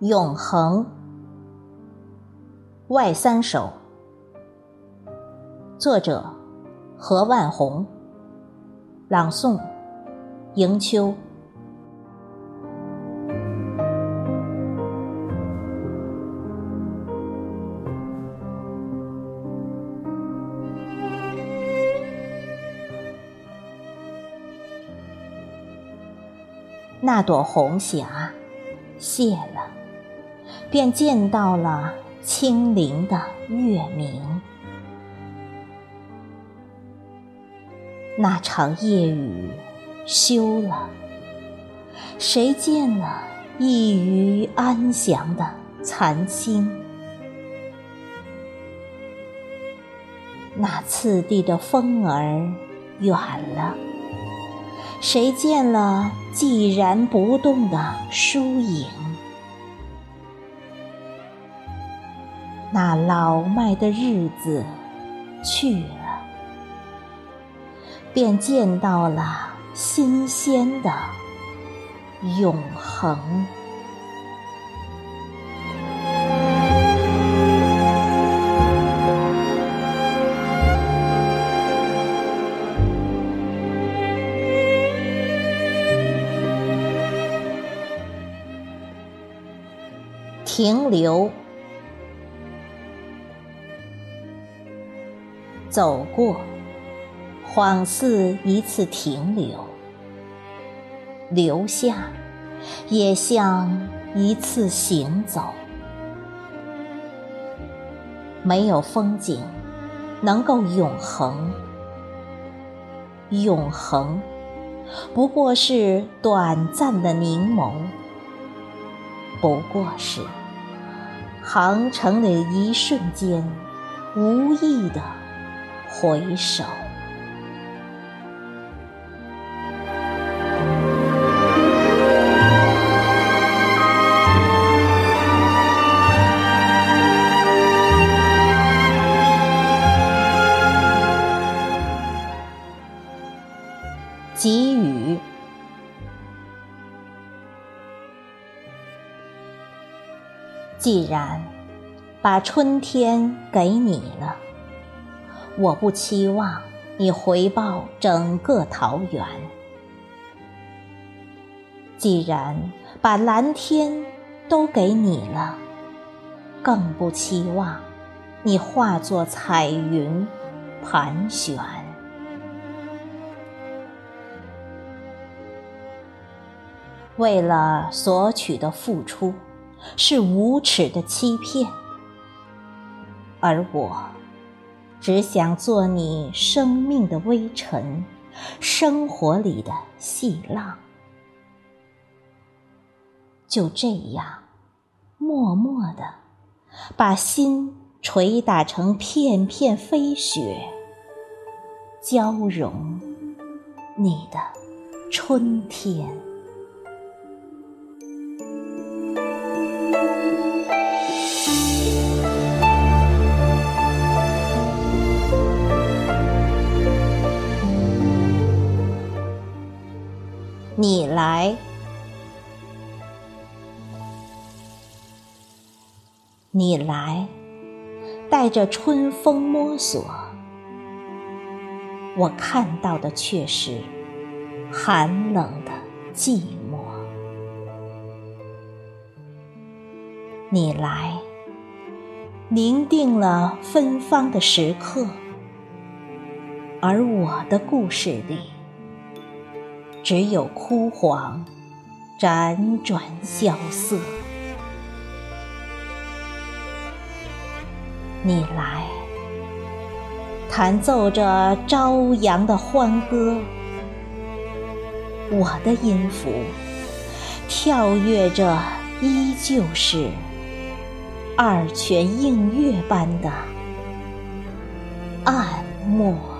永恒。外三首，作者何万红，朗诵迎秋。那朵红霞谢了，便见到了清灵的月明。那场夜雨休了，谁见了一隅安详的残星？那次第的风儿远了。谁见了寂然不动的疏影？那老迈的日子去了，便见到了新鲜的永恒。停留，走过，恍似一次停留；留下，也像一次行走。没有风景能够永恒，永恒不过是短暂的凝眸，不过是。航程的一瞬间，无意的回首，给予。既然把春天给你了，我不期望你回报整个桃源；既然把蓝天都给你了，更不期望你化作彩云盘旋。为了索取的付出。是无耻的欺骗，而我只想做你生命的微尘，生活里的细浪。就这样，默默的把心捶打成片片飞雪，交融你的春天。你来，你来，带着春风摸索，我看到的却是寒冷的寂寞。你来，凝定了芬芳的时刻，而我的故事里。只有枯黄，辗转萧瑟。你来，弹奏着朝阳的欢歌，我的音符跳跃着，依旧是二泉映月般的暗默。